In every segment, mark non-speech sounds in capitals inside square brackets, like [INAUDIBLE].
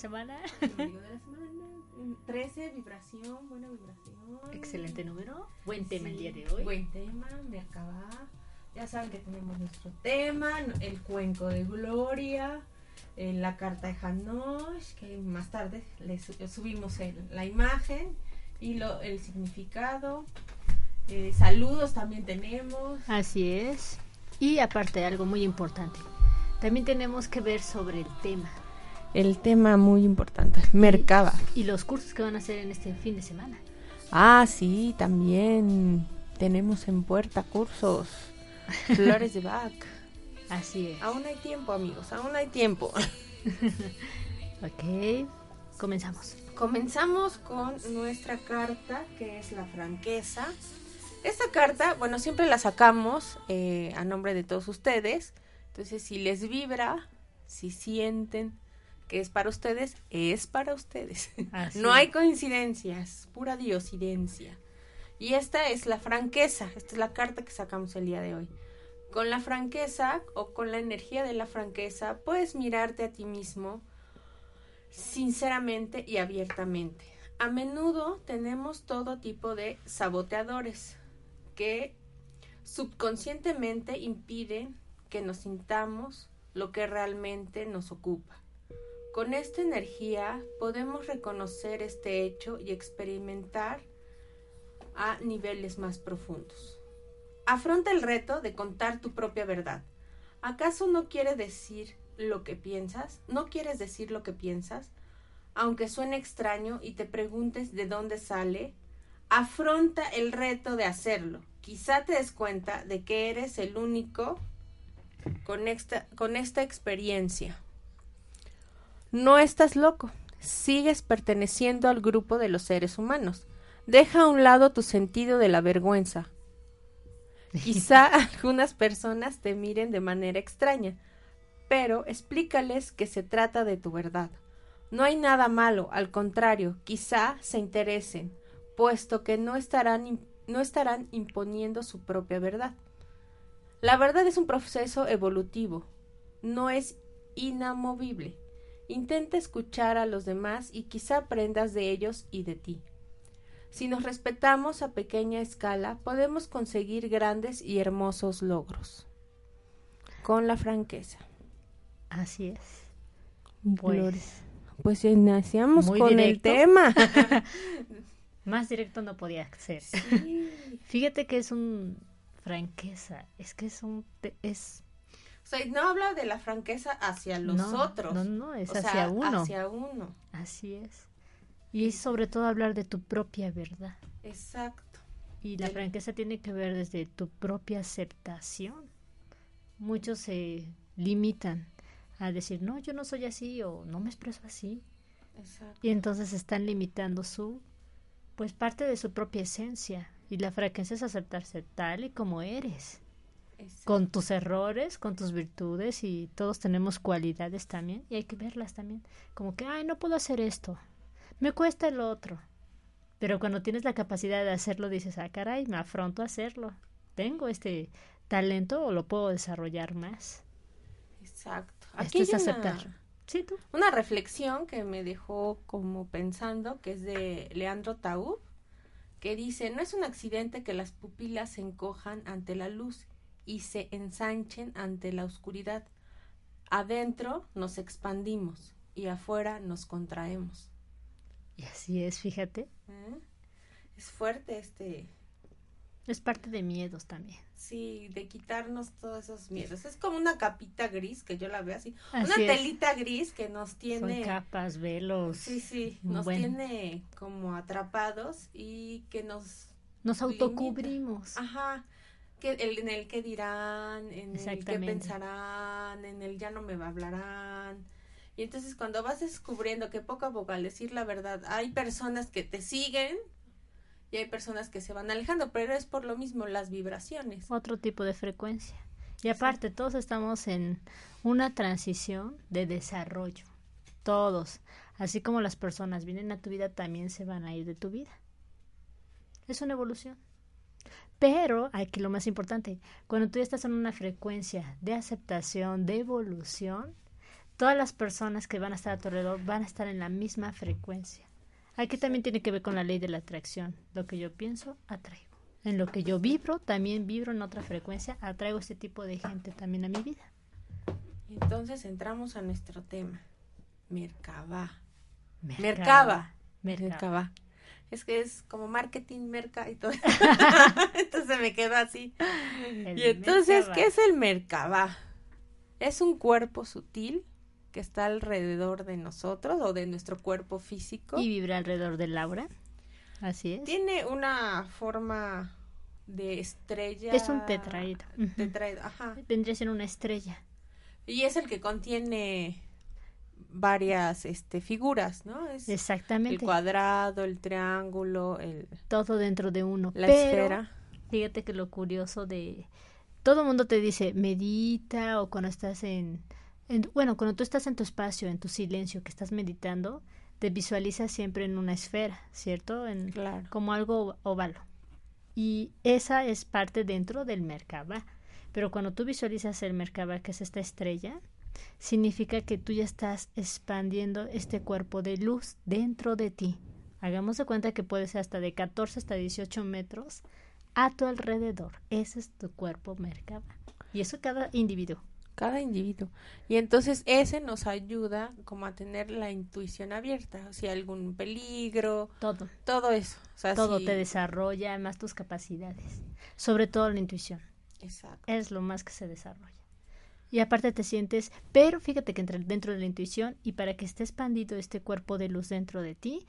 Semana. ombligo de la semana. Mm, 13, vibración, buena vibración. Excelente número. Buen tema el día de hoy. Buen tema, Merkabah. Ya saben que tenemos nuestro tema, el cuenco de Gloria, eh, la carta de Hanosh, que más tarde les su- subimos el- la imagen y lo, el significado. Eh, saludos también tenemos. Así es. Y aparte, algo muy importante. También tenemos que ver sobre el tema El tema muy importante, Merkaba. y los cursos que van a hacer en este fin de semana. Ah, sí, también tenemos en puerta cursos. [LAUGHS] Flores de Bach. Así es. Aún hay tiempo, amigos, aún hay tiempo. [LAUGHS] Ok, comenzamos. Comenzamos con nuestra carta, que es la franqueza. Esta carta, bueno, siempre la sacamos eh, a nombre de todos ustedes. Entonces, si les vibra, si sienten que es para ustedes, es para ustedes. Así No hay coincidencias, pura diosidencia. Y esta es la franqueza, esta es la carta que sacamos el día de hoy. Con la franqueza o con la energía de la franqueza, puedes mirarte a ti mismo sinceramente y abiertamente. A menudo tenemos todo tipo de saboteadores que subconscientemente impiden que nos sintamos lo que realmente nos ocupa. Con esta energía podemos reconocer este hecho y experimentar a niveles más profundos. Afronta el reto de contar tu propia verdad. ¿Acaso no quiere decir lo que piensas? ¿No quieres decir lo que piensas? Aunque suene extraño y te preguntes de dónde sale, afronta el reto de hacerlo. Quizá te des cuenta de que eres el único con esta, con esta experiencia. No estás loco, sigues perteneciendo al grupo de los seres humanos. Deja a un lado tu sentido de la vergüenza. [LAUGHS] Quizá algunas personas te miren de manera extraña, pero explícales que se trata de tu verdad. No hay nada malo, al contrario, quizá se interesen, puesto que no estarán, no estarán imponiendo su propia verdad. La verdad es un proceso evolutivo, no es inamovible. Intenta escuchar a los demás y quizá aprendas de ellos y de ti. Si nos respetamos a pequeña escala, podemos conseguir grandes y hermosos logros. Con la franqueza. Así es. Pues, pues iniciamos con el tema. [LAUGHS] Más directo no podía ser. Fíjate que es un franqueza. Es que es un... Es, sea, no habla de la franqueza hacia los no, otros. No, no, es o sea, hacia uno. Hacia uno. Así es. Y es sobre todo hablar de tu propia verdad. Exacto. Y la franqueza tiene que ver desde tu propia aceptación. Muchos se limitan a decir, no, yo no soy así o no me expreso así. Exacto. Y entonces están limitando su, pues parte de su propia esencia. Y la franqueza es aceptarse tal y como eres, exacto. con tus errores, con tus virtudes y todos tenemos cualidades también y hay que verlas también. Como que, ay, no puedo hacer esto, me cuesta el otro. Pero cuando tienes la capacidad de hacerlo, dices, ah, caray, me afronto a hacerlo. Tengo este talento o lo puedo desarrollar más. Exacto. Esto Aquí es hay una- aceptar. Sí, tú. una reflexión que me dejó como pensando, que es de Leandro Taub, que dice, no es un accidente que las pupilas se encojan ante la luz y se ensanchen ante la oscuridad. Adentro nos expandimos y afuera nos contraemos. Y así es, fíjate. ¿Eh? Es fuerte este... Es parte de miedos también. Sí, de quitarnos todos esos miedos. Es como una capita gris que yo la veo así. Así una es. telita gris que nos tiene... Son capas, velos. Sí, sí, nos Bueno. tiene como atrapados y que nos Nos limita. autocubrimos. Ajá, que el, en el que dirán, en el que pensarán, en el ya no me hablarán. Y entonces cuando vas descubriendo que poco a poco al decir la verdad hay personas que te siguen y hay personas que se van alejando, pero es por lo mismo las vibraciones. Otro tipo de frecuencia. Y aparte, todos estamos en una transición de desarrollo. Todos. Así como las personas vienen a tu vida, también se van a ir de tu vida. Es una evolución. Pero, aquí lo más importante, cuando tú estás en una frecuencia de aceptación, de evolución, todas las personas que van a estar a tu alrededor van a estar en la misma frecuencia. Aquí también tiene que ver con la ley de la atracción. Lo que yo pienso, atraigo. En lo que yo vibro, también vibro en otra frecuencia, atraigo este tipo de gente también a mi vida. Entonces entramos a nuestro tema. Merkabah. Merkaba. Merkaba. Merkaba. Es que es como marketing, merca y todo. [LAUGHS] [LAUGHS] entonces me quedo así. El Y entonces. ¿qué es el Merkabah? Es un cuerpo sutil que está alrededor de nosotros o de nuestro cuerpo físico. Y vibra alrededor del aura. Así es. Tiene una forma de estrella. Es un tetraedro. Tetraedro, ajá. Vendría a ser una estrella. Y es el que contiene varias este, figuras, ¿no? Es el Exactamente. cuadrado, el triángulo, el, Todo dentro de uno. la Pero, esfera. Fíjate que lo curioso de... Todo el mundo te dice, medita o cuando estás en, en- Bueno, cuando tú estás en tu espacio, en tu silencio, que estás meditando, te visualizas siempre en una esfera, ¿cierto? En, Claro. como algo ovalo. Y esa es parte dentro del Merkaba. Pero cuando tú visualizas el Merkaba, que es esta estrella, significa que tú ya estás expandiendo este cuerpo de luz dentro de ti. Hagamos de cuenta que puede ser hasta de 14 hasta 18 metros a tu alrededor. Ese es tu cuerpo Merkaba. Y eso cada individuo. Cada individuo. Y entonces ese nos ayuda como a tener la intuición abierta. O si hay algún peligro, Todo. todo eso. O sea, Todo si- te desarrolla más tus capacidades. Sobre todo la intuición. Exacto. es lo más que se desarrolla. Y aparte te sientes, pero fíjate que entre, dentro de la intuición y para que esté expandido este cuerpo de luz dentro de ti,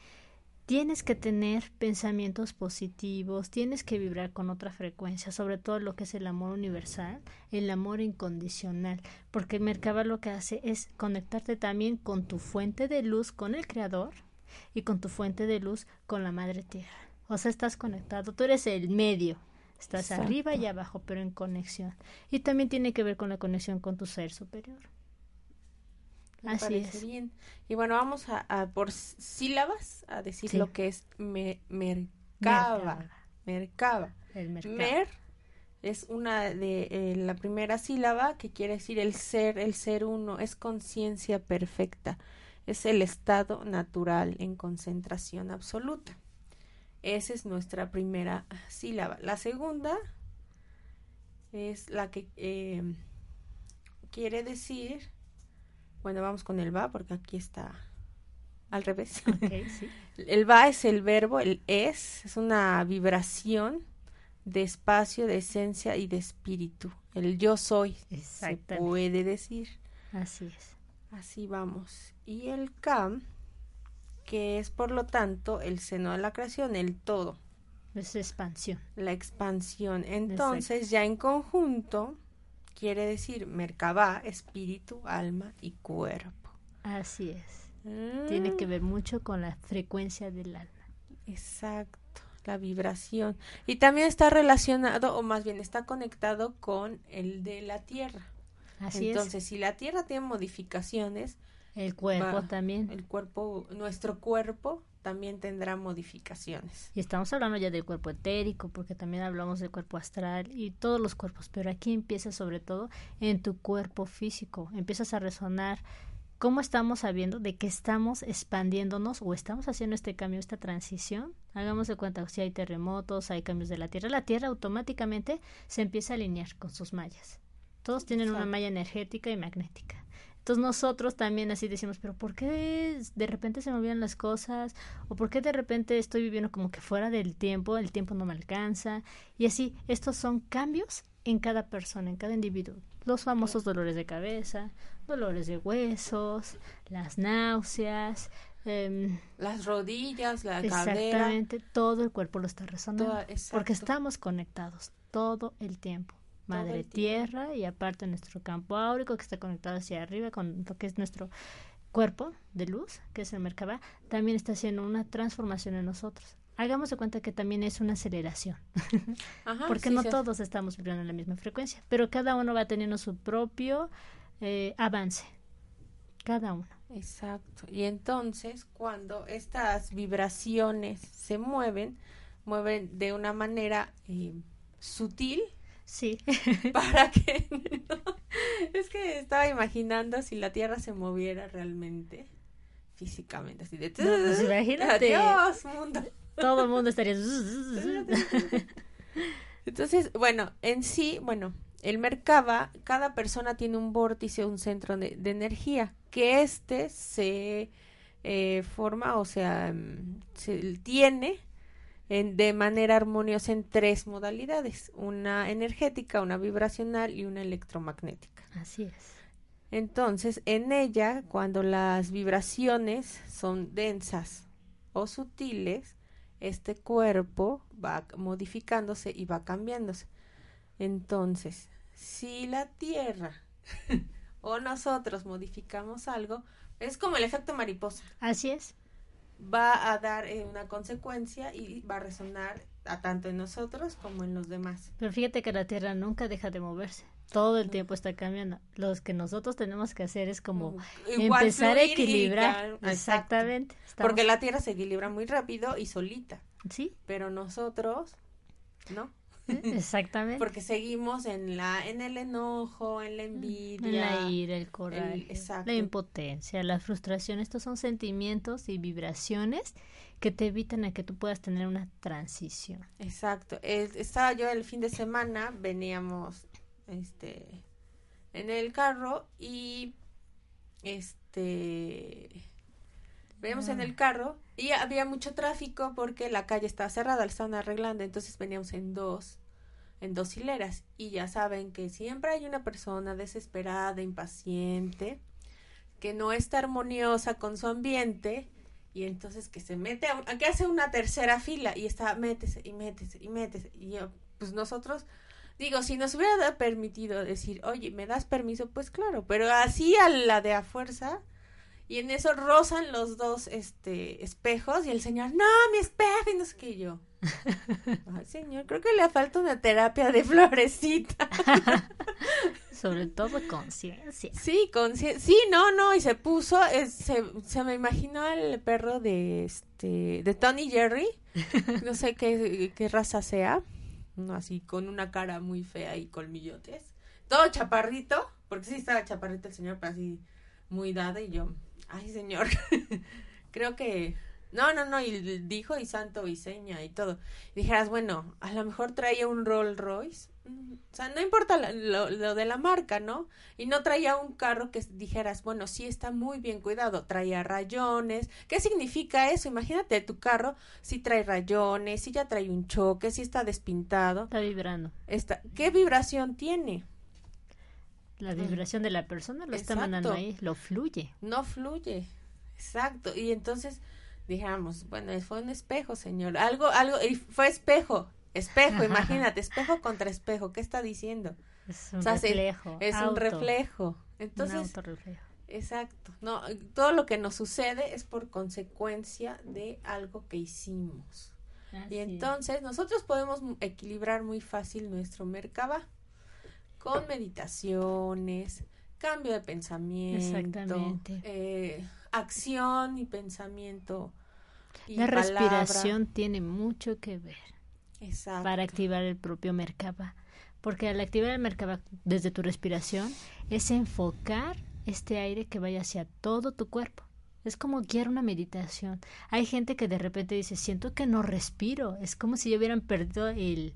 tienes que tener pensamientos positivos, tienes que vibrar con otra frecuencia, sobre todo lo que es el amor universal, el amor incondicional, porque el Merkaba lo que hace es conectarte también con tu fuente de luz, con el Creador, y con tu fuente de luz, con la Madre Tierra. O sea, estás conectado, tú eres el medio, estás Exacto. arriba y abajo, pero en conexión. Y también tiene que ver con la conexión con tu ser superior. Me Así es. bien. Y bueno, vamos a, a por sílabas a decir Sí. lo que es me- mercaba. Mercaba. El. Mer es una de eh, la primera sílaba que quiere decir el ser, el ser uno, es conciencia perfecta, es el estado natural en concentración absoluta. Esa es nuestra primera sílaba. La segunda es la que eh, quiere decir, bueno, vamos con el va porque aquí está al revés. [LAUGHS] Ok, sí. El va es el verbo, el es es una vibración de espacio, de esencia y de espíritu. El yo soy, se puede decir. Así es. Así vamos. Y el Kam, que es por lo tanto el seno de la creación, el todo, Es expansión. la expansión. Entonces, ya en conjunto, quiere decir Merkabah, espíritu, alma y cuerpo. Así es. Tiene que Mm, ver mucho con la frecuencia del alma. Exacto, la vibración. Y también está relacionado, o más bien está conectado con el de la Tierra. Así Entonces, si la Tierra tiene modificaciones, es. El cuerpo va- también. el cuerpo, nuestro cuerpo también tendrá modificaciones. Y estamos hablando ya del cuerpo etérico, porque también hablamos del cuerpo astral y todos los cuerpos, pero aquí empieza sobre todo en tu cuerpo físico, empiezas a resonar ¿Cómo estamos sabiendo de que estamos expandiéndonos o estamos haciendo este cambio, esta transición? Hagamos de cuenta, si hay terremotos, hay cambios de la Tierra, la Tierra automáticamente se empieza a alinear con sus mallas. Todos tienen una malla energética y magnética. Entonces nosotros también así decimos, pero ¿por qué de repente se movían las cosas? ¿O por qué de repente estoy viviendo como que fuera del tiempo, el tiempo no me alcanza? Y así, estos son cambios en cada persona, en cada individuo. Los famosos dolores de cabeza, dolores de huesos, las náuseas, em, las rodillas, la exactamente, todo el cuerpo lo está resonando. porque estamos conectados todo el tiempo. Madre Tierra y aparte nuestro campo áurico que está conectado hacia arriba con lo que es nuestro cuerpo de luz, que es el Merkaba, también está haciendo una transformación en nosotros hagamos de cuenta que también es una aceleración, [LAUGHS] porque no todos estamos vibrando en la misma frecuencia, pero cada uno va teniendo su propio eh, avance, cada uno. Exacto. Y entonces, cuando estas vibraciones se mueven, mueven de una manera eh, sutil. Sí. [LAUGHS] Para que... es que estaba imaginando si la Tierra se moviera realmente físicamente, así de... Pues [LAUGHS] imagínate. Adiós, mundo. Todo el mundo estaría... [LAUGHS] Entonces, bueno, en sí, bueno, el Merkaba, cada persona tiene un vórtice, un centro de, energía, que este se eh, forma, o sea, mm, se tiene en, de manera armoniosa en tres modalidades, una energética, una vibracional y una electromagnética. Así es. Entonces, en ella, cuando las vibraciones son densas o sutiles, este cuerpo va modificándose y va cambiándose. Entonces, si la Tierra [LAUGHS] o nosotros modificamos algo, es como el efecto mariposa. Así es. Va a dar eh, una consecuencia y va a resonar a tanto en nosotros como en los demás. Pero fíjate que la Tierra nunca deja de moverse. Todo el tiempo está cambiando. Lo que nosotros tenemos que hacer es como empezar a equilibrar. Exactamente. Porque la Tierra se equilibra muy rápido y solita. Sí. Pero nosotros, ¿no? [LAUGHS] Exactamente. Porque seguimos en la en el enojo, en la envidia, en la ira, el coraje, la impotencia, la frustración. Estos son sentimientos y vibraciones que te evitan a que tú puedas tener una transición. Exacto. estaba yo el fin de semana, veníamos este en el carro y este veníamos en el carro y había mucho tráfico porque la calle estaba cerrada, la estaban arreglando, entonces veníamos en dos en dos hileras y ya saben que siempre hay una persona desesperada, impaciente, que no está armoniosa con su ambiente y entonces que se mete a, que hace una tercera fila y está métese y métese y métese y yo, pues nosotros Digo, si nos hubiera permitido decir, oye, ¿me das permiso? Pues claro, pero así a la de a fuerza. Y en eso rozan los dos este, espejos y el señor, no, mi espejo, y no sé qué yo. [LAUGHS] Ay, señor, creo que le falta una terapia de florecita. [LAUGHS] Sobre todo conciencia. Sí, conciencia. Sí, no, no, y se puso, se, se me imaginó el perro de este, de Tony Jerry, [LAUGHS] no sé qué, qué raza sea así con una cara muy fea y colmillotes. Todo chaparrito, porque sí estaba chaparrito el señor, pero así muy dado y yo, ay señor, [LAUGHS] creo que... No, no, no, y dijo y santo y seña y todo. Y dijeras, bueno, a lo mejor traía un Rolls Royce o sea, no importa lo, de la marca, ¿no? Y no traía un carro que dijeras, bueno, sí está muy bien cuidado, traía rayones. ¿Qué significa eso? Imagínate tu carro, si trae rayones, si ya trae un choque, si está despintado. Está vibrando. Está, ¿Qué vibración tiene? La vibración de la persona lo está mandando ahí, lo fluye. No fluye. Exacto. Y entonces dijéramos, bueno, fue un espejo, señor. Algo, algo, y fue espejo Espejo, imagínate, espejo contra espejo, ¿qué está diciendo? Es un reflejo. Es un reflejo. Entonces, Exacto. No, todo lo que nos sucede es por consecuencia de algo que hicimos. y entonces nosotros podemos equilibrar muy fácil nuestro Merkaba con meditaciones, cambio de pensamiento, eh, acción y pensamiento. Y La respiración tiene mucho que ver para activar el propio Merkaba. Porque al activar el Merkaba desde tu respiración es enfocar este aire que vaya hacia todo tu cuerpo. Es como guiar una meditación. Hay gente que de repente dice, siento que no respiro. Es como si hubieran perdido el,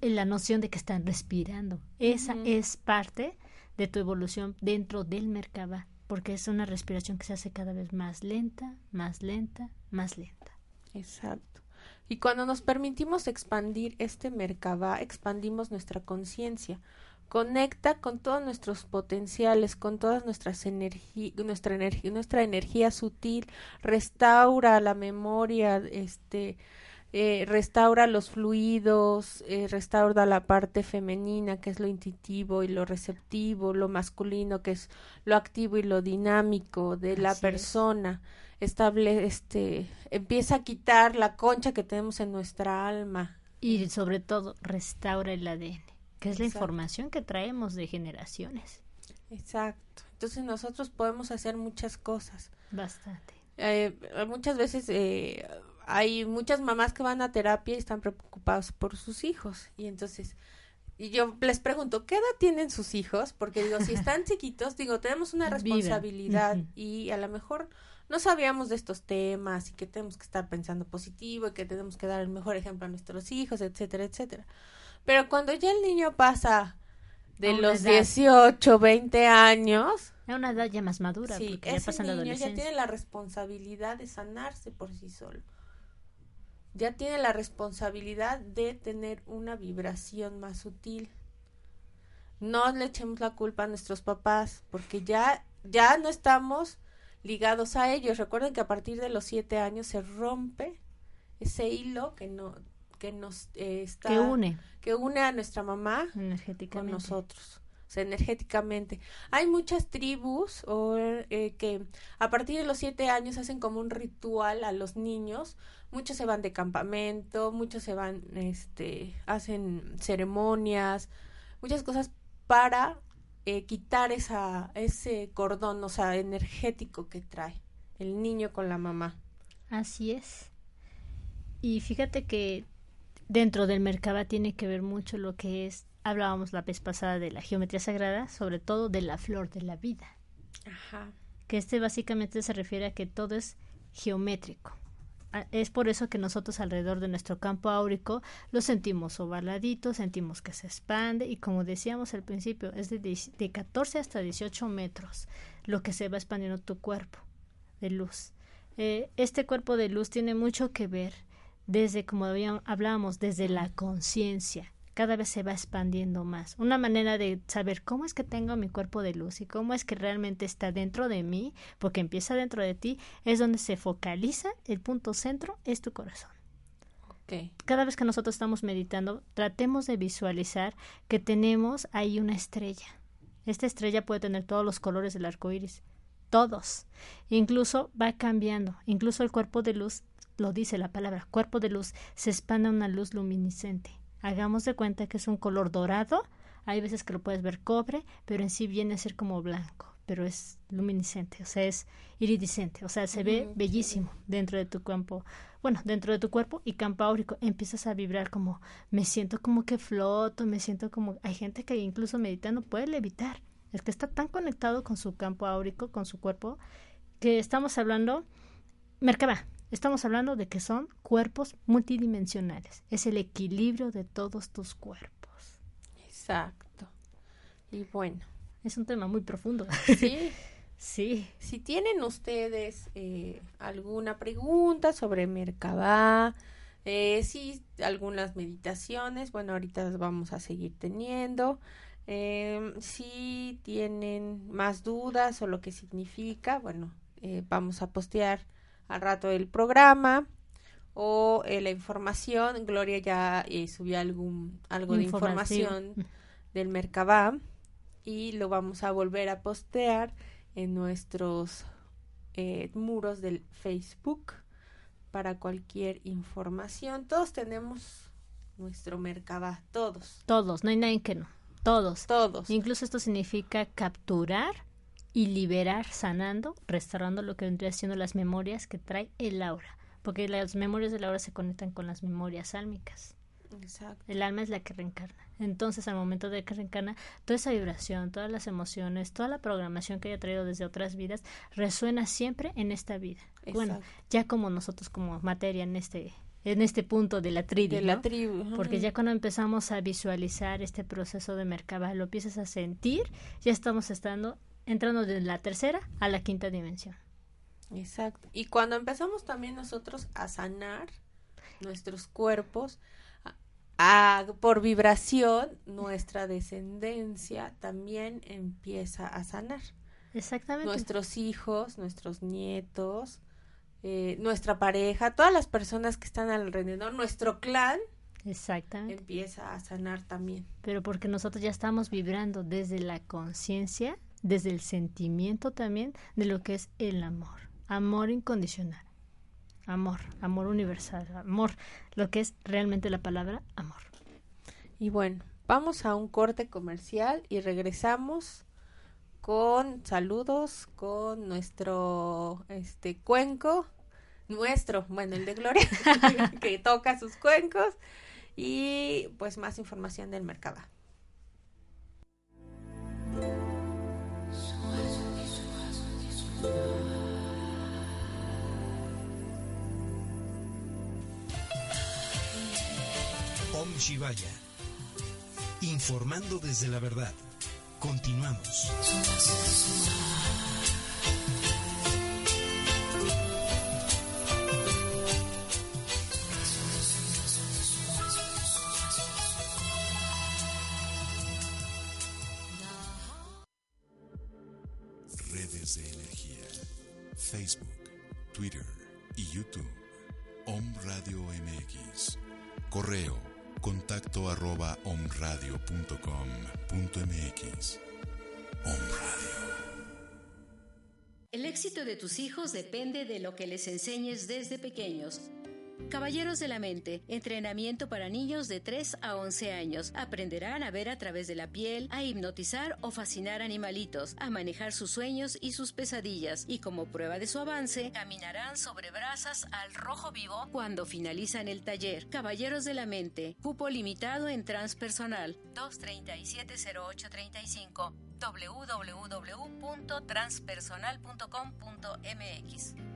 la noción de que están respirando. Esa es parte de tu evolución dentro del Merkaba, porque es una respiración que se hace cada vez más lenta, más lenta, más lenta. Exacto. Y cuando nos permitimos expandir este Merkaba, expandimos nuestra conciencia conecta con todos nuestros potenciales, con todas nuestras energías, nuestra energía, nuestra energía sutil, restaura la memoria, este, eh, restaura los fluidos, eh, restaura la parte femenina, que es lo intuitivo y lo receptivo, lo masculino, que es lo activo y lo dinámico de la persona. Estable, este, empieza a quitar la concha que tenemos en nuestra alma. Y sobre todo, restaura el ADN que es la información que traemos de generaciones. Exacto. Entonces nosotros podemos hacer muchas cosas. Bastante. Eh, muchas veces eh, hay muchas mamás que van a terapia y están preocupadas por sus hijos. Y entonces, y yo les pregunto, ¿qué edad tienen sus hijos? Porque digo, si están [LAUGHS] chiquitos, digo, tenemos una responsabilidad y a lo mejor no sabíamos de estos temas y que tenemos que estar pensando positivo y que tenemos que dar el mejor ejemplo a nuestros hijos, etcétera, etcétera. Pero cuando ya el niño pasa de los 18, 20 años. A una edad ya más madura, sí, porque ya niño ya tiene la responsabilidad de sanarse por sí solo. Ya tiene la responsabilidad de tener una vibración más sutil. No le echemos la culpa a nuestros papás, porque ya, ya no estamos ligados a ellos. Recuerden que a partir de los siete años se rompe ese hilo que no que nos eh, está que une que une a nuestra mamá con nosotros o sea, energéticamente. Hay muchas tribus eh, que a partir de los siete años hacen como un ritual a los niños. Muchos se van de campamento muchos se van este hacen ceremonias muchas cosas para eh, quitar esa ese cordón o sea energético que trae el niño con la mamá. Así es. Y fíjate que dentro del Merkaba tiene que ver mucho lo que es, hablábamos la vez pasada de la geometría sagrada, sobre todo de la flor de la vida. Ajá. Que este básicamente se refiere a que todo es geométrico. Ah, es por eso que nosotros alrededor de nuestro campo áurico lo sentimos ovaladito, sentimos que se expande y como decíamos al principio, es de, de 14 hasta 18 metros lo que se va expandiendo tu cuerpo de luz. Eh, este cuerpo de luz tiene mucho que ver desde, como hablábamos, desde la conciencia. Cada vez se va expandiendo más. Una manera de saber cómo es que tengo mi cuerpo de luz y cómo es que realmente está dentro de mí, porque empieza dentro de ti, es donde se focaliza, el punto centro es tu corazón. Cada vez que nosotros estamos meditando, tratemos de visualizar que tenemos ahí una estrella. Esta estrella puede tener todos los colores del arco iris, todos. Incluso va cambiando. Incluso el cuerpo de luz lo dice la palabra, cuerpo de luz, se expande una luz luminiscente. Hagamos de cuenta que es un color dorado, hay veces que lo puedes ver cobre, pero en sí viene a ser como blanco, pero es luminiscente, o sea, es iridiscente, o sea, se ve bellísimo dentro de tu campo, bueno, dentro de tu cuerpo y campo áurico, empiezas a vibrar como, me siento como que floto, me siento como, hay gente que incluso meditando puede levitar, es que está tan conectado con su campo áurico, con su cuerpo, que estamos hablando, Merkaba, Estamos hablando de que son cuerpos multidimensionales. Es el equilibrio de todos tus cuerpos. Exacto. Y bueno. Es un tema muy profundo. Sí. [LAUGHS] sí. Si tienen ustedes eh, alguna pregunta sobre Merkabah, eh, sí, algunas meditaciones, bueno, ahorita las vamos a seguir teniendo. Eh, si tienen más dudas o lo que significa, bueno, eh, vamos a postear al rato del programa o eh, la información. Gloria ya eh, subió algún, algo de información del Mercabá y lo vamos a volver a postear en nuestros eh, muros del Facebook para cualquier información. Todos tenemos nuestro Mercabá, todos. Todos, no hay nadie que no. Todos. Todos. Incluso esto significa capturar y liberar sanando, restaurando lo que vendría siendo las memorias que trae el aura, porque las memorias del aura se conectan con las memorias álmicas. Exacto. El alma es la que reencarna. Entonces, al momento de que reencarna, toda esa vibración, todas las emociones, toda la programación que haya traído desde otras vidas, resuena siempre en esta vida. Bueno, ya como nosotros como materia en este en este punto de la tribu, de la tribu. Porque ya cuando empezamos a visualizar este proceso de Merkaba, lo empiezas a sentir, ya estamos estando entrando de la tercera a la quinta dimensión. Exacto. Y cuando empezamos también nosotros a sanar nuestros cuerpos, a, por vibración, nuestra descendencia también empieza a sanar. Exactamente. Nuestros hijos, nuestros nietos, eh, nuestra pareja, todas las personas que están alrededor, nuestro clan, Exactamente. empieza a sanar también. Pero porque nosotros ya estamos vibrando desde la conciencia, desde el sentimiento también de lo que es el amor, amor incondicional, amor, amor universal, amor, lo que es realmente la palabra amor. Y bueno, vamos a un corte comercial y regresamos con saludos con nuestro este cuenco nuestro, bueno, el de Gloria, [LAUGHS] que toca sus cuencos y pues más información del mercado. Om Shivaya. Informando desde la verdad. Continuamos. El éxito de tus hijos depende de lo que les enseñes desde pequeños. Caballeros de la Mente, entrenamiento para niños de 3 a 11 años. Aprenderán a ver a través de la piel, a hipnotizar o fascinar animalitos, a manejar sus sueños y sus pesadillas. Y como prueba de su avance, caminarán sobre brasas al rojo vivo cuando finalizan el taller. Caballeros de la Mente, cupo limitado en transpersonal 237-0835 www.transpersonal.com.mx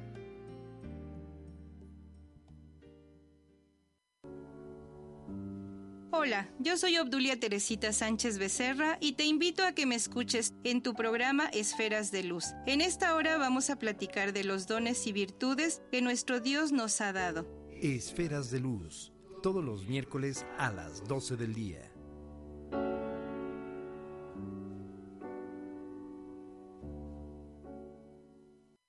Hola, yo soy Obdulia Teresita Sánchez Becerra y te invito a que me escuches en tu programa Esferas de Luz. En esta hora vamos a platicar de los dones y virtudes que nuestro Dios nos ha dado. Esferas de Luz, todos los miércoles a las 12 del día.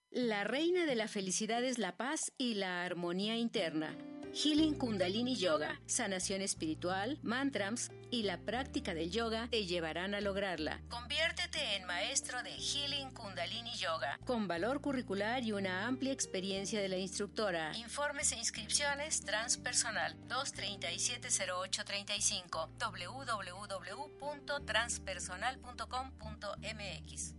La reina de la felicidad es la paz y la armonía interna. Healing Kundalini Yoga, sanación espiritual, mantras y la práctica del yoga te llevarán a lograrla. Conviértete en maestro de Healing Kundalini Yoga, con valor curricular y una amplia experiencia de la instructora. Informes e inscripciones transpersonal 237-0835 www.transpersonal.com.mx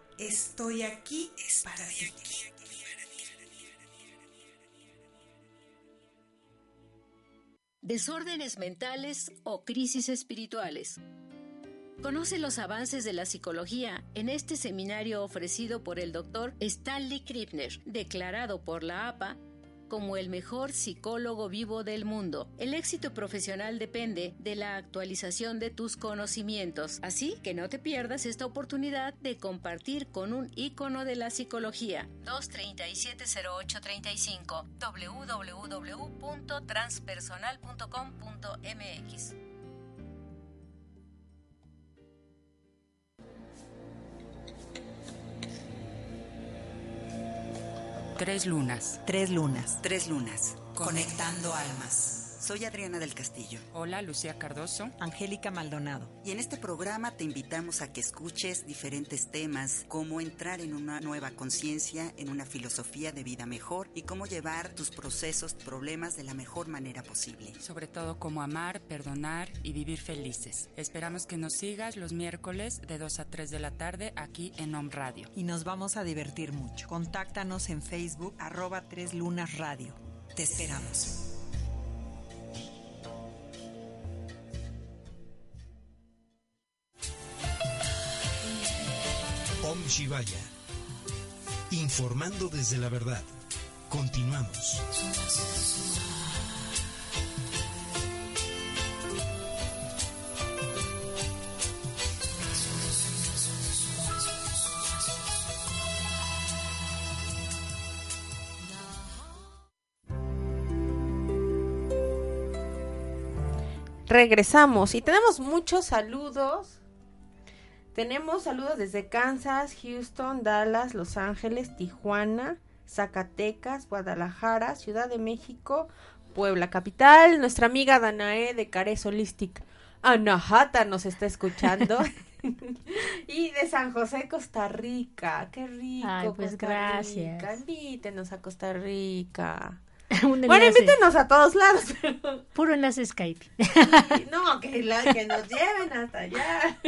Estoy aquí es para ti. Desórdenes mentales o crisis espirituales. Conoce los avances de la psicología en este seminario ofrecido por el doctor Stanley Krippner, declarado por la APA como el mejor psicólogo vivo del mundo. El éxito profesional depende de la actualización de tus conocimientos, así que no te pierdas esta oportunidad de compartir con un ícono de la psicología. 237-0835 www.transpersonal.com.mx Tres lunas. Tres lunas. Tres lunas. Conectando almas. Soy Adriana del Castillo. Hola, Lucía Cardoso. Angélica Maldonado. Y en este programa te invitamos a que escuches diferentes temas, cómo entrar en una nueva conciencia, en una filosofía de vida mejor y cómo llevar tus procesos, problemas de la mejor manera posible. Sobre todo cómo amar, perdonar y vivir felices. Esperamos que nos sigas los miércoles de 2 a 3 de la tarde aquí en Home Radio. Y nos vamos a divertir mucho. Contáctanos en Facebook arroba Tres Lunas Radio. Te esperamos. Om. Informando desde la verdad. Continuamos. Regresamos y tenemos muchos saludos. Tenemos saludos desde Kansas, Houston, Dallas, Los Ángeles, Tijuana, Zacatecas, Guadalajara, Ciudad de México, Puebla Capital. Nuestra amiga Danae de Cares Holistic Anahata nos está escuchando. [LAUGHS] [LAUGHS] y de San José, Costa Rica. Qué rico. Ay, pues Costa gracias. Rica. Invítenos a Costa Rica. [LAUGHS] Bueno, invítenos a todos lados, pero Puro enlace Skype. no, que, la- que nos lleven hasta allá.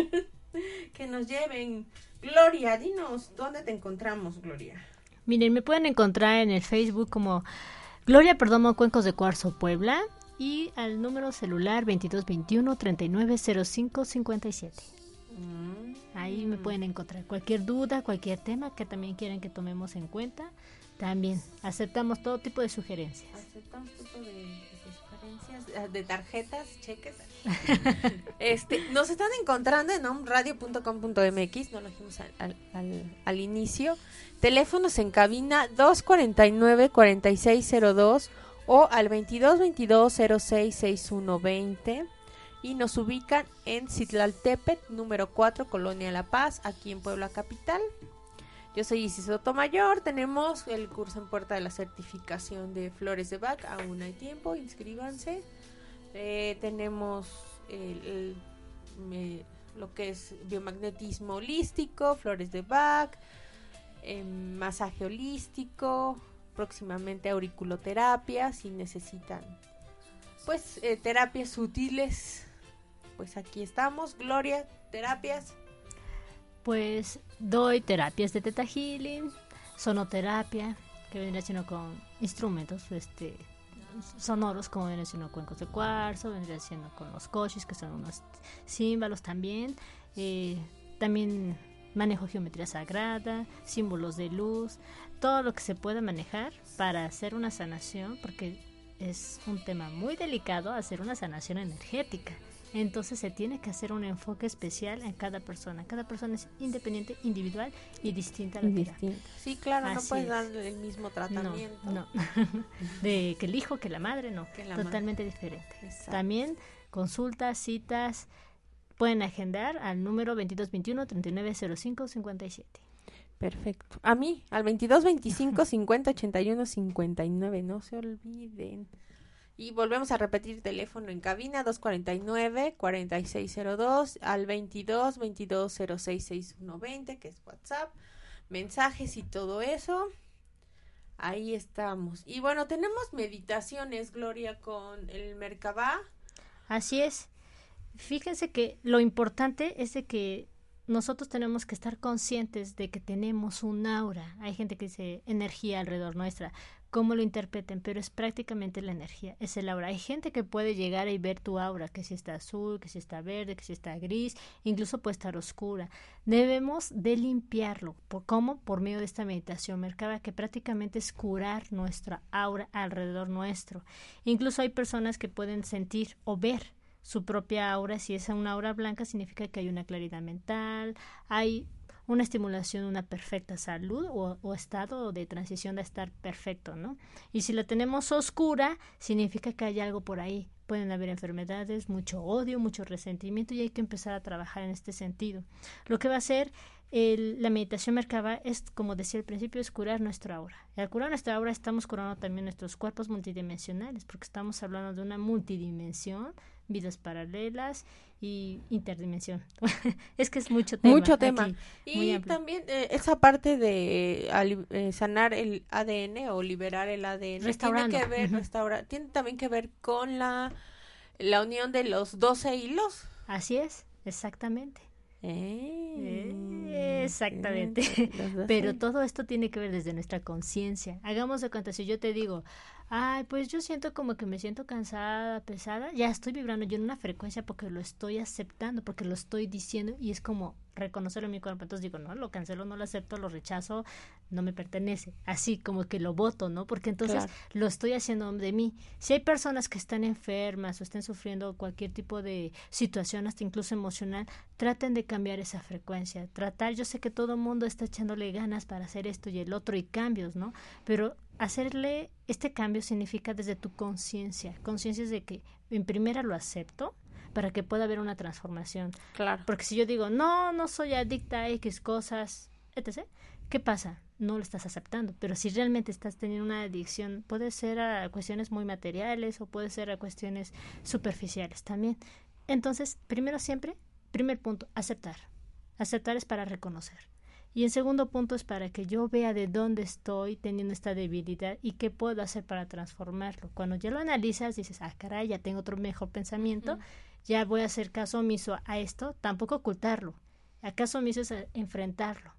[LAUGHS] que nos lleven. Gloria, dinos, ¿dónde te encontramos, Gloria? Miren, me pueden encontrar en el Facebook como Gloria Perdomo Cuencos de Cuarzo Puebla y al número celular 2221 3905 57. Ahí me pueden encontrar cualquier duda, cualquier tema que también quieran que tomemos en cuenta. También aceptamos todo tipo de sugerencias. Aceptamos tipo de, ah, de tarjetas, cheques. [LAUGHS] este, nos están encontrando en omradio.com.mx, no lo dijimos al, al, al- al inicio. Teléfonos en cabina 249-4602 o al 2222-066120 y nos ubican en Citlaltepet, número 4, Colonia La Paz, aquí en Puebla Capital. Yo soy Isis Sotomayor, tenemos el curso en puerta de la certificación de Flores de Bach, aún hay tiempo, inscríbanse. Eh, tenemos lo que es biomagnetismo holístico, Flores de Bach, em, masaje holístico, próximamente auriculoterapia, si necesitan pues eh, terapias sutiles, pues aquí estamos, Gloria, terapias. Pues doy terapias de Teta Healing, sonoterapia, que vendría siendo con instrumentos este sonoros como vendría siendo cuencos de cuarzo, vendría siendo con los coches que son unos címbalos también. eh, también manejo geometría sagrada, símbolos de luz, todo lo que se pueda manejar para hacer una sanación, porque es un tema muy delicado hacer una sanación energética. Entonces se tiene que hacer un enfoque especial en cada persona. Cada persona es independiente, individual y distinta a la terapia. Sí, claro, no puedes es. darle el mismo tratamiento. No, no. [LAUGHS] De que el hijo, que la madre, no. Que la madre. Totalmente diferente. Exacto. También consultas, citas, pueden agendar al número 2221 3905 57. Perfecto. A mí, al 22 25 50 81 59, no se olviden. Y volvemos a repetir teléfono en cabina 249 4602 al 22 22 06 6120, que es WhatsApp, mensajes y todo eso. Ahí estamos. Y bueno, tenemos meditaciones, Gloria, con el Merkabah. Así es. Fíjense que lo importante es de que nosotros tenemos que estar conscientes de que tenemos un aura. Hay gente que dice energía alrededor nuestra, cómo lo interpreten, pero es prácticamente la energía, es el aura. Hay gente que puede llegar y ver tu aura, que si está azul, que si está verde, que si está gris, incluso puede estar oscura. Debemos de limpiarlo. ¿Por cómo? Por medio de esta meditación mercaba, que prácticamente es curar nuestra aura alrededor nuestro. Incluso hay personas que pueden sentir o ver su propia aura. Si es una aura blanca, significa que hay una claridad mental, hay una estimulación, una perfecta salud o, estado de transición de estar perfecto, ¿no? Y si la tenemos oscura, significa que hay algo por ahí. Pueden haber enfermedades, mucho odio, mucho resentimiento y hay que empezar a trabajar en este sentido. Lo que va a hacer la meditación Merkaba es, como decía al principio, es curar nuestra aura. Y al curar nuestra aura estamos curando también nuestros cuerpos multidimensionales, porque estamos hablando de una multidimensión, vidas paralelas y interdimensión. [LAUGHS] es que es mucho tema. Mucho tema. y también eh, esa parte de eh, sanar el ADN o liberar el ADN tiene que ver, tiene también que ver con la, la unión de los 12 hilos. Así es, exactamente. Eh, exactamente. Pero todo esto tiene que ver desde nuestra conciencia. Hagamos de cuenta, si yo te digo, ay, pues yo siento como que me siento cansada, pesada, ya estoy vibrando yo en una frecuencia porque lo estoy aceptando, porque lo estoy diciendo y es como reconocerlo en mi cuerpo. Entonces digo, no, lo cancelo, no lo acepto, lo rechazo, no me pertenece. Así como que lo voto, ¿no? Porque entonces lo estoy haciendo de mí. Si hay personas que están enfermas o estén sufriendo cualquier tipo de situación, hasta incluso emocional, traten de cambiar esa frecuencia. Tratar, yo sé que todo el mundo está echándole ganas para hacer esto y el otro y cambios, ¿no? Pero hacerle este cambio significa desde tu conciencia. Conciencia es de que en primera lo acepto, para que pueda haber una transformación. Claro. Porque si yo digo, no, no soy adicta a X cosas, etc., ¿qué pasa? No lo estás aceptando. Pero si realmente estás teniendo una adicción, puede ser a cuestiones muy materiales o puede ser a cuestiones superficiales también. Entonces, primero siempre, primer punto, aceptar. Aceptar es para reconocer. Y en segundo punto es para que yo vea de dónde estoy teniendo esta debilidad y qué puedo hacer para transformarlo. Cuando ya lo analizas, dices, ah, caray, ya tengo otro mejor pensamiento ya voy a hacer caso omiso a esto, tampoco ocultarlo. ¿Acaso omiso es enfrentarlo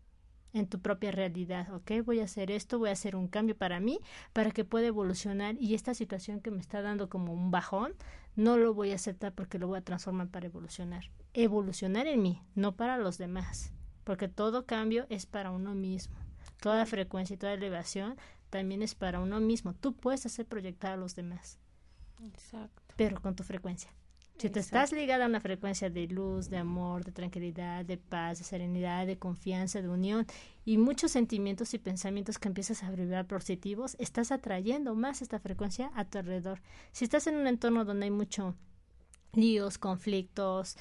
en tu propia realidad? ¿Ok? Voy a hacer esto, voy a hacer un cambio para mí, para que pueda evolucionar y esta situación que me está dando como un bajón, no lo voy a aceptar porque lo voy a transformar para evolucionar. Evolucionar en mí, no para los demás, porque todo cambio es para uno mismo. Toda frecuencia y toda elevación también es para uno mismo. Tú puedes hacer proyectar a los demás. Exacto. Pero con tu frecuencia. Si te estás ligada a una frecuencia de luz, de amor, de tranquilidad, de paz, de serenidad, de confianza, de unión y muchos sentimientos y pensamientos que empiezas a vibrar positivos, estás atrayendo más esta frecuencia a tu alrededor. Si estás en un entorno donde hay mucho líos, conflictos,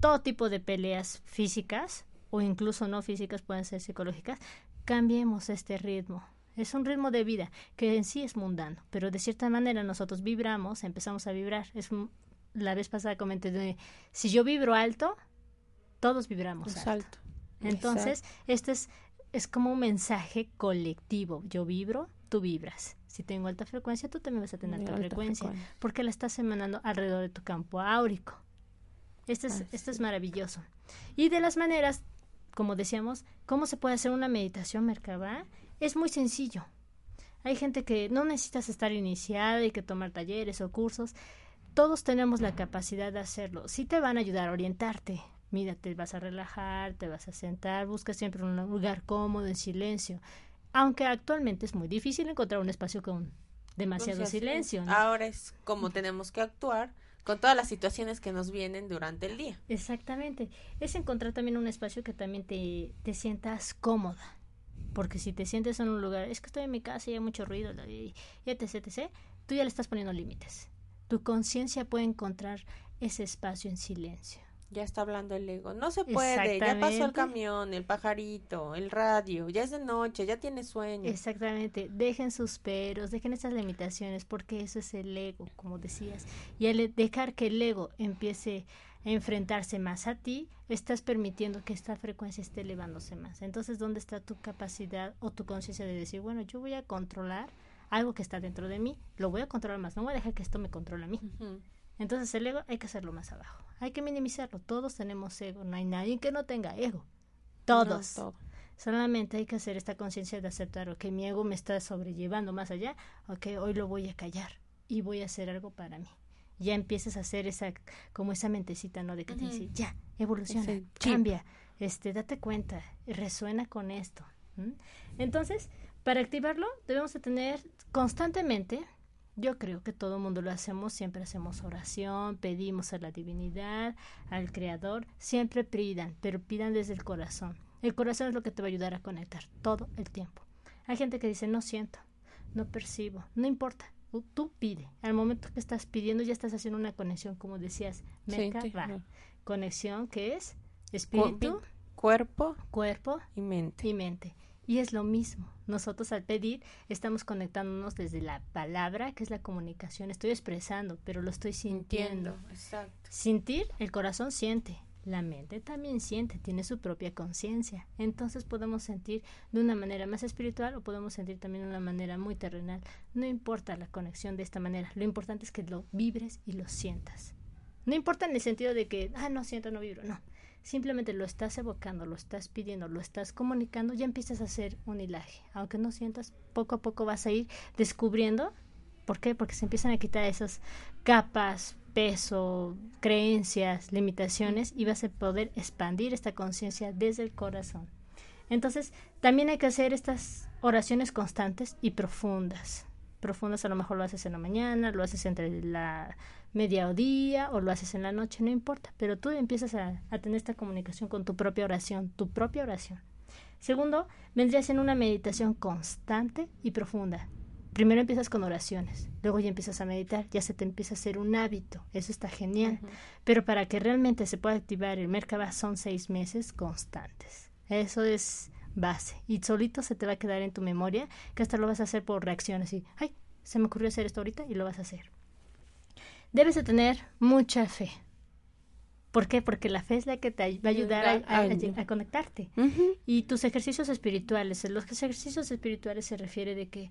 todo tipo de peleas físicas o incluso no físicas, pueden ser psicológicas, cambiemos este ritmo. Es un ritmo de vida que en sí es mundano, pero de cierta manera nosotros vibramos, empezamos a vibrar. Es la vez pasada comenté de si yo vibro alto, todos vibramos alto. Entonces, este es, es como un mensaje colectivo. Yo vibro, tú vibras. Si tengo alta frecuencia, tú también vas a tener alta, frecuencia, porque la estás emanando alrededor de tu campo áurico. Este es, este es maravilloso. Y de las maneras, como decíamos, ¿cómo se puede hacer una meditación Merkaba? Es muy sencillo. Hay gente que no necesitas estar iniciada y que tomar talleres o cursos todos tenemos la capacidad de hacerlo. Sí te van a ayudar a orientarte. Mira, te vas a relajar, te vas a sentar, busca siempre un lugar cómodo, en silencio. Aunque actualmente es muy difícil encontrar un espacio con demasiado silencio. Ahora es como tenemos que actuar con todas las situaciones que nos vienen durante el día. Exactamente. Es encontrar también un espacio que también te, te sientas cómoda. Porque si te sientes en un lugar, es que estoy en mi casa y hay mucho ruido, y etc, etc, tú ya le estás poniendo límites tu conciencia puede encontrar ese espacio en silencio. Ya está hablando el ego. No se puede, ya pasó el camión, el pajarito, el radio, ya es de noche, ya tiene sueño. Exactamente, dejen sus peros, dejen esas limitaciones, porque eso es el ego, como decías. Y al dejar que el ego empiece a enfrentarse más a ti, estás permitiendo que esta frecuencia esté elevándose más. Entonces, ¿dónde está tu capacidad o tu conciencia de decir, bueno, yo voy a controlar algo que está dentro de mí, lo voy a controlar más, no voy a dejar que esto me controle a mí. Entonces el ego hay que hacerlo más abajo, hay que minimizarlo, todos tenemos ego, no hay nadie que no tenga ego, todos. Solamente hay que hacer esta conciencia de aceptar, que mi ego me está sobrellevando más allá, ok, hoy lo voy a callar y voy a hacer algo para mí. Ya empiezas a hacer esa, como esa mentecita, ¿no? De que te dice, ya, evoluciona, cambia, este, date cuenta, resuena con esto. Entonces, para activarlo debemos de tener constantemente, yo creo que todo el mundo lo hacemos, siempre hacemos oración, pedimos a la divinidad, al creador, siempre pidan, pero pidan desde el corazón. El corazón es lo que te va a ayudar a conectar todo el tiempo. Hay gente que dice, no siento, no percibo, no importa, tú pide. Al momento que estás pidiendo ya estás haciendo una conexión, como decías, Meca, Conexión que es espíritu, cuerpo, cuerpo y mente. Y mente. Y es lo mismo. Nosotros al pedir estamos conectándonos desde la palabra, que es la comunicación. Estoy expresando, pero lo estoy sintiendo. exacto. Sentir, el corazón siente. La mente también siente, tiene su propia conciencia. Entonces podemos sentir de una manera más espiritual o podemos sentir también de una manera muy terrenal. No importa la conexión de esta manera. Lo importante es que lo vibres y lo sientas. No importa en el sentido de que, ah, no siento, no vibro. No simplemente lo estás evocando, lo estás pidiendo, lo estás comunicando, ya empiezas a hacer un hilaje. Aunque no sientas, poco a poco vas a ir descubriendo. ¿Por qué? Porque se empiezan a quitar esas capas, peso, creencias, limitaciones y vas a poder expandir esta conciencia desde el corazón. Entonces, también hay que hacer estas oraciones constantes y profundas. Profundas a lo mejor lo haces en la mañana, lo haces entre la media o lo haces en la noche, no importa, pero tú empiezas a, tener esta comunicación con tu propia oración, tu propia oración. Segundo, vendrías en una meditación constante y profunda. Primero empiezas con oraciones, luego ya empiezas a meditar, ya se te empieza a hacer un hábito, eso está genial. Pero para que realmente se pueda activar el Merkaba son seis meses constantes. Eso es base. Y solito se te va a quedar en tu memoria que hasta lo vas a hacer por reacciones y, ay, se me ocurrió hacer esto ahorita y lo vas a hacer debes de tener mucha fe. ¿Por qué? Porque la fe es la que te va a ayudar a, conectarte. Y tus ejercicios espirituales, los ejercicios espirituales se refiere de que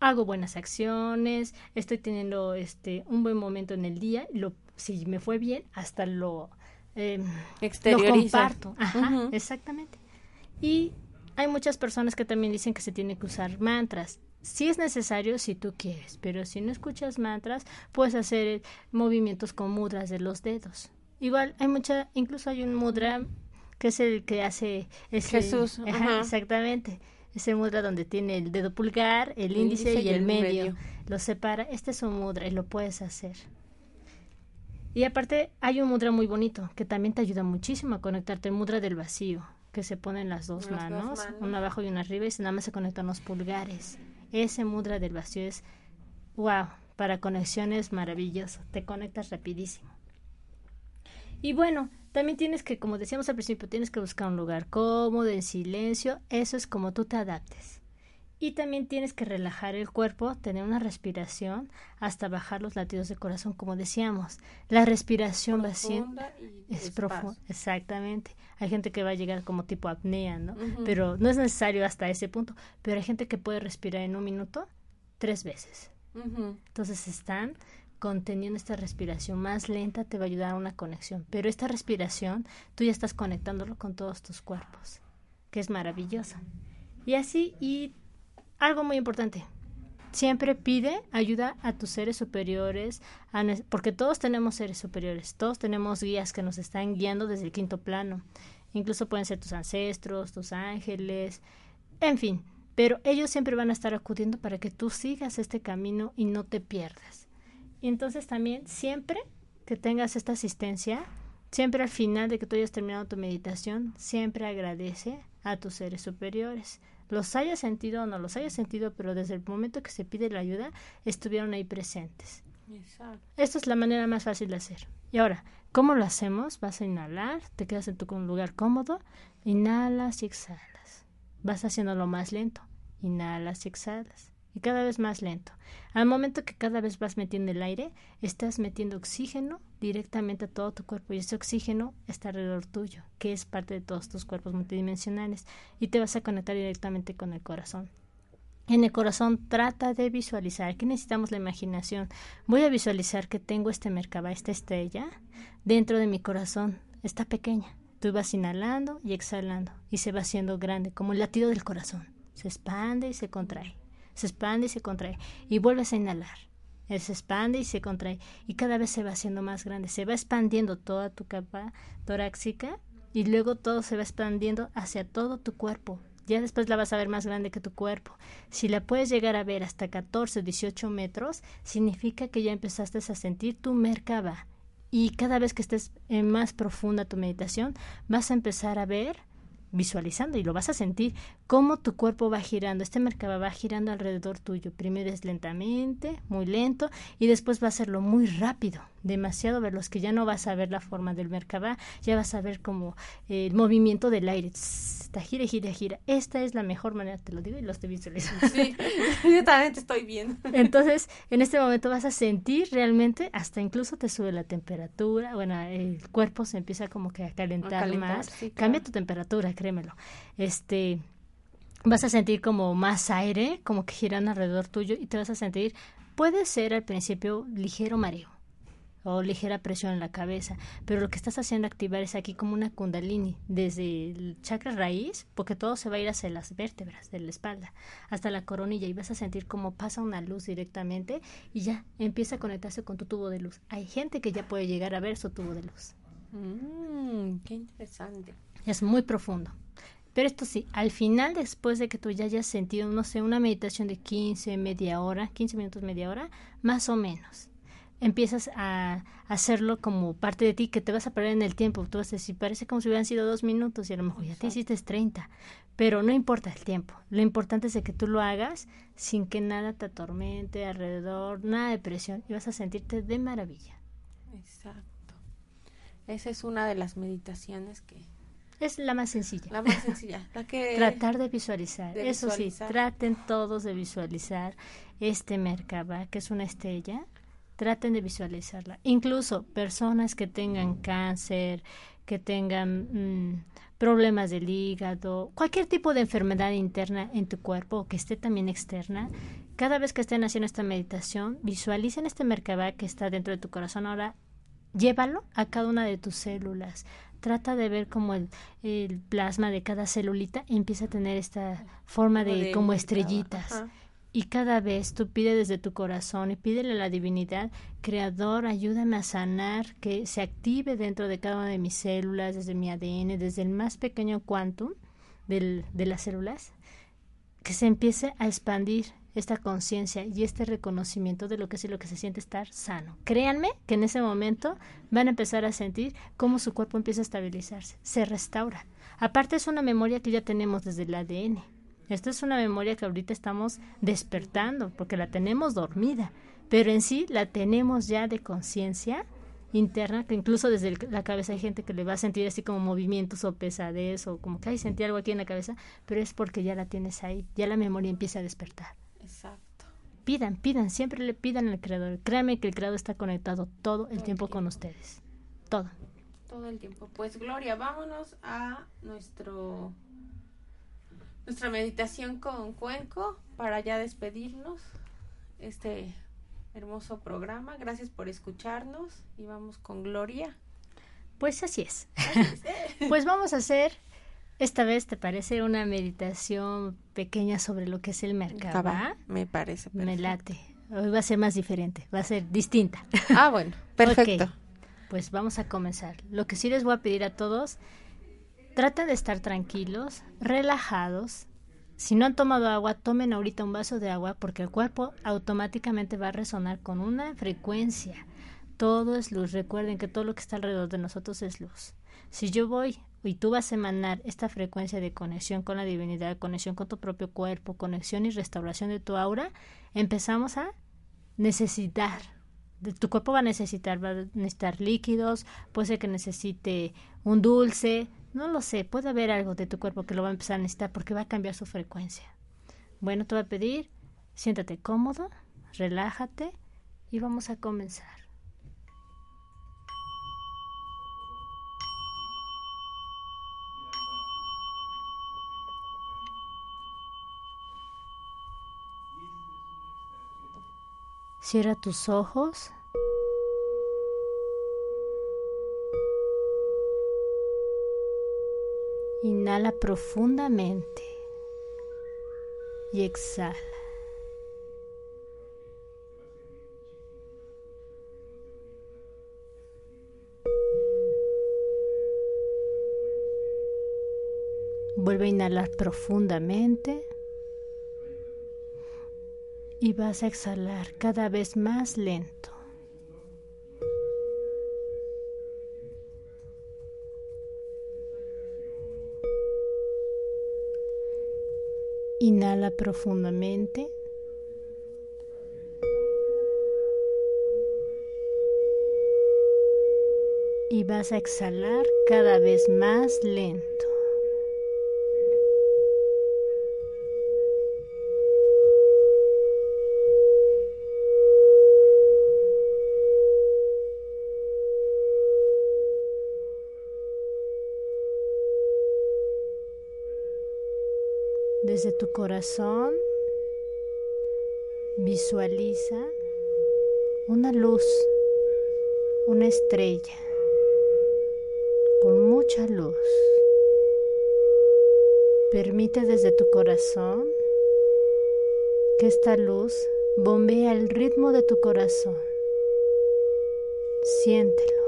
hago buenas acciones, estoy teniendo este un buen momento en el día, lo, si me fue bien, hasta lo, eh, lo comparto. Ajá, exactamente. Y hay muchas personas que también dicen que se tiene que usar mantras si es necesario si tú quieres, pero si no escuchas mantras, puedes hacer movimientos con mudras de los dedos. Igual hay mucha, incluso hay un mudra que es el que hace Jesús, exactamente. Es el mudra donde tiene el dedo pulgar, el, índice, y, el, medio. Lo separa. Este es un mudra y lo puedes hacer. Y aparte hay un mudra muy bonito que también te ayuda muchísimo a conectarte, el mudra del vacío, que se pone en las dos, manos, una abajo y una arriba y nada más se conectan los pulgares. Ese mudra del vacío es, wow, para conexiones maravilloso, te conectas rapidísimo. Y bueno, también tienes que, como decíamos al principio, tienes que buscar un lugar cómodo, en silencio, eso es como tú te adaptes. Y también tienes que relajar el cuerpo, tener una respiración hasta bajar los latidos de corazón, como decíamos. La respiración va es profunda, exactamente. Hay gente que va a llegar como tipo apnea, ¿no? Pero no es necesario hasta ese punto. Pero hay gente que puede respirar en un minuto tres veces. Entonces están conteniendo esta respiración más lenta, te va a ayudar a una conexión. Pero esta respiración, tú ya estás conectándolo con todos tus cuerpos, que es maravillosa. Y así, y algo muy importante. Siempre pide ayuda a tus seres superiores, porque todos tenemos seres superiores, todos tenemos guías que nos están guiando desde el quinto plano. Incluso pueden ser tus ancestros, tus ángeles, en fin, pero ellos siempre van a estar acudiendo para que tú sigas este camino y no te pierdas. Y entonces también siempre que tengas esta asistencia, siempre al final de que tú hayas terminado tu meditación, siempre agradece a tus seres superiores los haya sentido o no los haya sentido, pero desde el momento que se pide la ayuda, estuvieron ahí presentes. Exacto. Esta es la manera más fácil de hacer. Y ahora, ¿cómo lo hacemos? Vas a inhalar, te quedas en tu lugar cómodo, inhalas y exhalas. Vas haciéndolo más lento, inhalas y exhalas y cada vez más lento. Al momento que cada vez vas metiendo el aire, estás metiendo oxígeno directamente a todo tu cuerpo y ese oxígeno está alrededor tuyo, que es parte de todos tus cuerpos multidimensionales y te vas a conectar directamente con el corazón. En el corazón trata de visualizar. Aquí necesitamos la imaginación. Voy a visualizar que tengo este merkaba, esta estrella, dentro de mi corazón. Está pequeña. Tú vas inhalando y exhalando y se va haciendo grande, como el latido del corazón. Se expande y se contrae se expande y se contrae y vuelves a inhalar. Él se expande y se contrae y cada vez se va haciendo más grande, se va expandiendo toda tu capa torácica y luego todo se va expandiendo hacia todo tu cuerpo. Ya después la vas a ver más grande que tu cuerpo. Si la puedes llegar a ver hasta 14 o 18 metros, significa que ya empezaste a sentir tu merkaba. Y cada vez que estés en más profunda tu meditación, vas a empezar a ver visualizando y lo vas a sentir cómo tu cuerpo va girando. Este mercado va girando alrededor tuyo. Primero es lentamente, muy lento y después va a hacerlo muy rápido, demasiado veloz que ya no vas a ver la forma del mercaba, ya vas a ver como el movimiento del aire. Está gira, gira, gira. Esta es la mejor manera, te lo digo y lo estoy visualizando. Sí, [LAUGHS] yo también estoy bien. Entonces, en este momento vas a sentir realmente, hasta incluso te sube la temperatura, bueno, el cuerpo se empieza como que a calentar, más. Cambia tu temperatura, créemelo. Este, vas a sentir como más aire, como que giran alrededor tuyo y te vas a sentir, puede ser al principio ligero mareo o ligera presión en la cabeza, pero lo que estás haciendo activar es aquí como una kundalini, desde el chakra raíz, porque todo se va a ir hacia las vértebras de la espalda, hasta la coronilla y vas a sentir como pasa una luz directamente y ya empieza a conectarse con tu tubo de luz. Hay gente que ya puede llegar a ver su tubo de luz. Mm, qué interesante. Es muy profundo. Pero esto sí, al final, después de que tú ya hayas sentido, no sé, una meditación de 15, media hora, 15 minutos, media hora, más o menos, empiezas a hacerlo como parte de ti, que te vas a perder en el tiempo. Tú vas a decir, parece como si hubieran sido dos minutos y a lo mejor ya te hiciste 30. Pero no importa el tiempo. Lo importante es que tú lo hagas sin que nada te atormente alrededor, nada de presión y vas a sentirte de maravilla. Exacto. Esa es una de las meditaciones que... Es la más sencilla. La más sencilla. La que... [LAUGHS] Tratar de visualizar. Eso sí, traten todos de visualizar este Merkaba, que es una estrella. Traten de visualizarla. Incluso personas que tengan cáncer, que tengan mm, problemas del hígado, cualquier tipo de enfermedad interna en tu cuerpo o que esté también externa, cada vez que estén haciendo esta meditación, visualicen este Merkaba que está dentro de tu corazón. Ahora llévalo a cada una de tus células. Trata de ver como el, el plasma de cada celulita empieza a tener esta forma de, como estrellitas. Y cada vez tú pide desde tu corazón y pídele a la divinidad, Creador, ayúdame a sanar, que se active dentro de cada una de mis células, desde mi ADN, desde el más pequeño quantum del, de las células, que se empiece a expandir esta conciencia y este reconocimiento de lo que es y lo que se siente estar sano. Créanme que en ese momento van a empezar a sentir cómo su cuerpo empieza a estabilizarse, se restaura. Aparte es una memoria que ya tenemos desde el ADN. Esta es una memoria que ahorita estamos despertando porque la tenemos dormida, pero en sí la tenemos ya de conciencia interna, que incluso desde la cabeza hay gente que le va a sentir así como movimientos o pesadez o como que hay sentí algo aquí en la cabeza, pero es porque ya la tienes ahí, ya la memoria empieza a despertar. Exacto. Pidan, pidan, siempre le pidan al creador. Créanme que el creador está conectado todo el tiempo con ustedes. Todo. Todo el tiempo. Pues Gloria, vámonos a nuestro nuestra meditación con Cuenco para ya despedirnos. Este hermoso programa. Gracias por escucharnos y vamos con Gloria. Pues así es. [LAUGHS] pues vamos a hacer esta vez te parece una meditación pequeña sobre lo que es el mercado. Me parece. Me late. Hoy va a ser más diferente, va a ser distinta. Ah, bueno, [LAUGHS] perfecto. Pues vamos a comenzar. Lo que sí les voy a pedir a todos, trata de estar tranquilos, relajados. Si no han tomado agua, tomen ahorita un vaso de agua porque el cuerpo automáticamente va a resonar con una frecuencia. Todo es luz. Recuerden que todo lo que está alrededor de nosotros es luz. Si yo voy y tú vas a emanar esta frecuencia de conexión con la divinidad, conexión con tu propio cuerpo, conexión y restauración de tu aura, empezamos a necesitar. Tu cuerpo va a necesitar, va a necesitar líquidos, puede ser que necesite un dulce, no lo sé, puede haber algo de tu cuerpo que lo va a empezar a necesitar porque va a cambiar su frecuencia. Bueno, te voy a pedir, siéntate cómodo, relájate y vamos a comenzar. Cierra tus ojos. Inhala profundamente y exhala. Vuelve a inhalar profundamente y vas a exhalar cada vez más lento. Inhala profundamente. Y vas a exhalar cada vez más lento. Desde tu corazón visualiza una luz, una estrella con mucha luz. Permite desde tu corazón que esta luz bombea el ritmo de tu corazón. Siéntelo.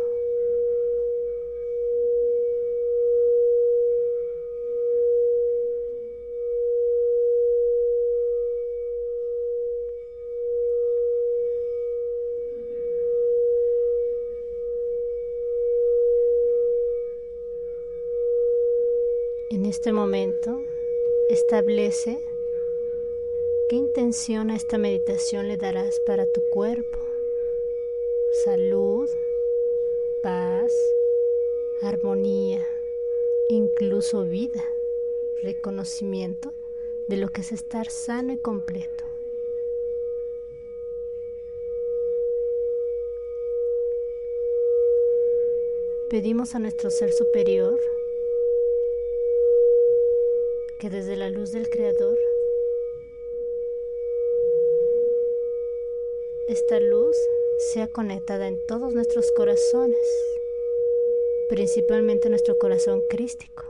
En este momento establece qué intención a esta meditación le darás para tu cuerpo. Salud, paz, armonía, incluso vida, reconocimiento de lo que es estar sano y completo. Pedimos a nuestro ser superior que desde la luz del Creador, esta luz sea conectada en todos nuestros corazones, principalmente nuestro corazón crístico,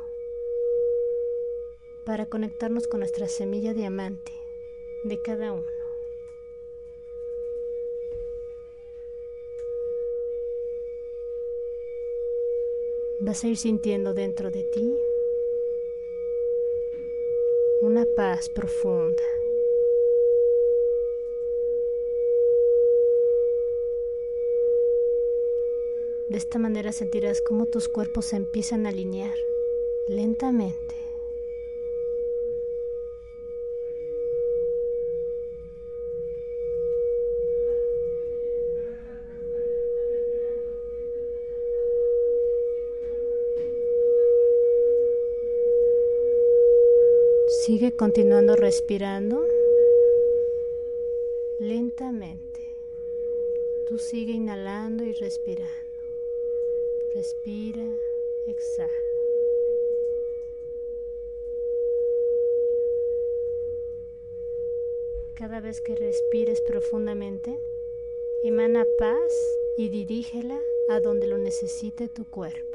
para conectarnos con nuestra semilla diamante de cada uno. Vas a ir sintiendo dentro de ti una paz profunda. De esta manera sentirás cómo tus cuerpos se empiezan a alinear lentamente. Sigue continuando respirando lentamente. Tú sigue inhalando y respirando. Respira, exhala. Cada vez que respires profundamente, emana paz y dirígela a donde lo necesite tu cuerpo.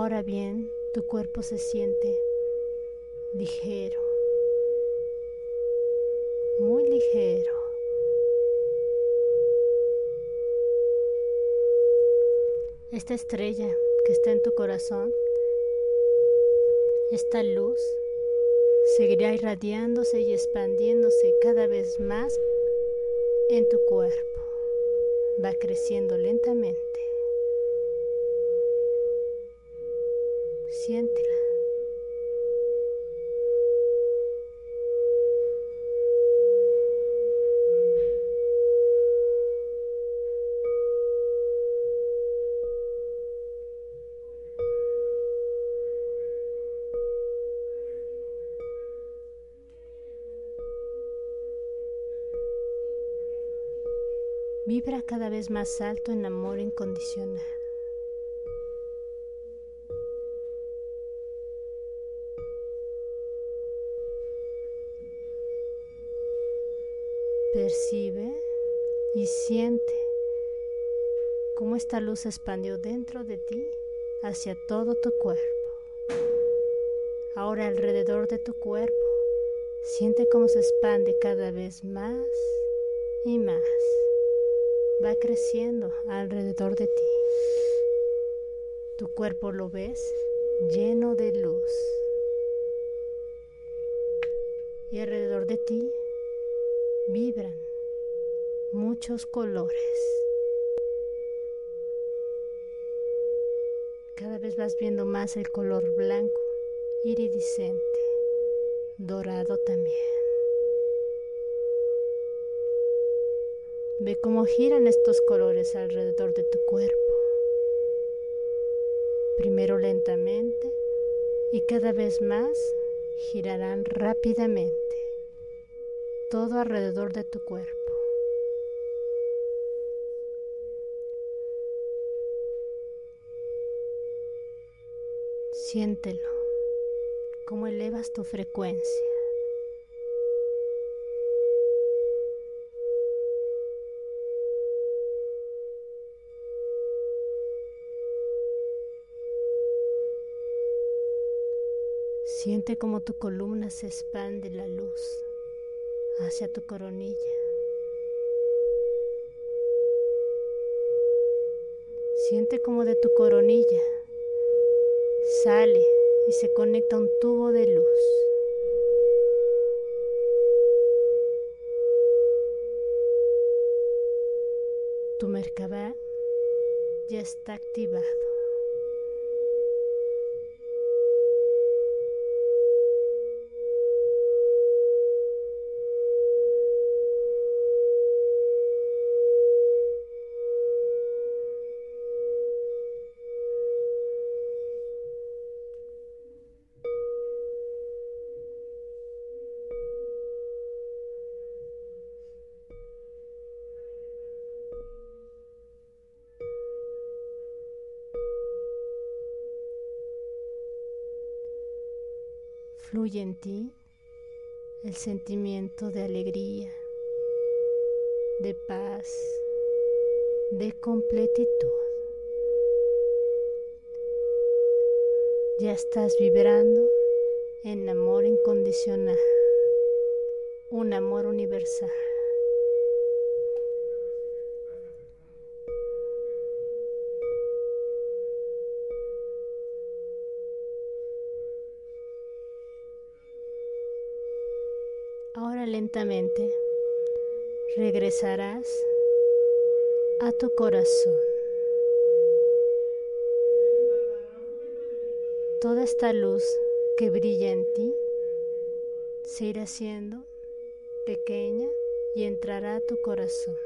Ahora bien, tu cuerpo se siente ligero, muy ligero. Esta estrella que está en tu corazón, esta luz, seguirá irradiándose y expandiéndose cada vez más en tu cuerpo. Va creciendo lentamente. Vibra cada vez más alto en amor incondicional. Y siente cómo esta luz se expandió dentro de ti hacia todo tu cuerpo. Ahora alrededor de tu cuerpo, siente cómo se expande cada vez más y más. Va creciendo alrededor de ti. Tu cuerpo lo ves lleno de luz. Y alrededor de ti vibran muchos colores. vez vas viendo más el color blanco, iridiscente, dorado también. Ve cómo giran estos colores alrededor de tu cuerpo. Primero lentamente y cada vez más girarán rápidamente todo alrededor de tu cuerpo. Siéntelo, cómo elevas tu frecuencia. Siente como tu columna se expande la luz hacia tu coronilla. Siente como de tu coronilla sale y se conecta un tubo de luz. Tu Merkabah ya está activado. Fluye en ti el sentimiento de alegría, de paz, de completitud. Ya estás vibrando en amor incondicional, un amor universal. Lentamente regresarás a tu corazón. Toda esta luz que brilla en ti se irá haciendo pequeña y entrará a tu corazón.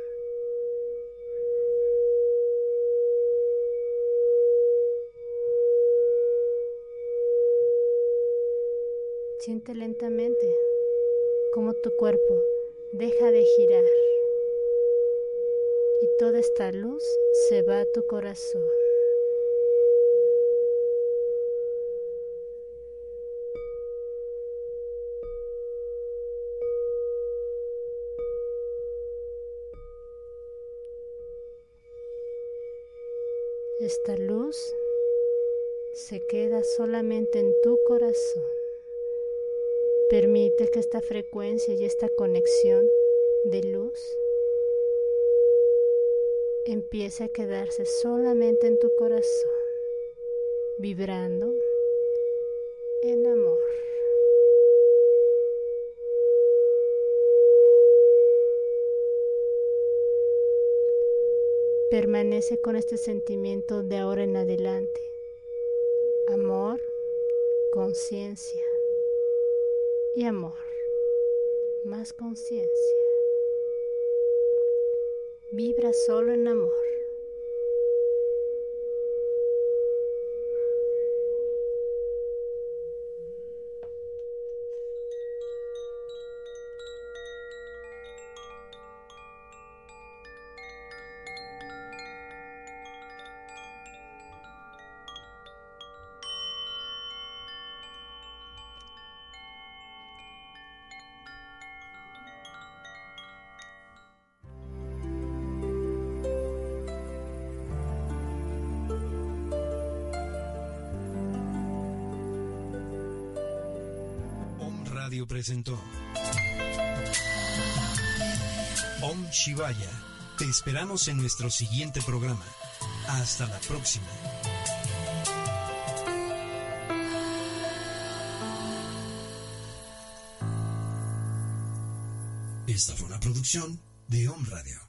Siente lentamente como tu cuerpo deja de girar y toda esta luz se va a tu corazón. Esta luz se queda solamente en tu corazón. Permite que esta frecuencia y esta conexión de luz empiece a quedarse solamente en tu corazón, vibrando en amor. Permanece con este sentimiento de ahora en adelante. Amor, conciencia y amor, más conciencia. Vibra solo en amor. Shivaya. Te esperamos en nuestro siguiente programa. Hasta la próxima. Esta fue una producción de Om Radio.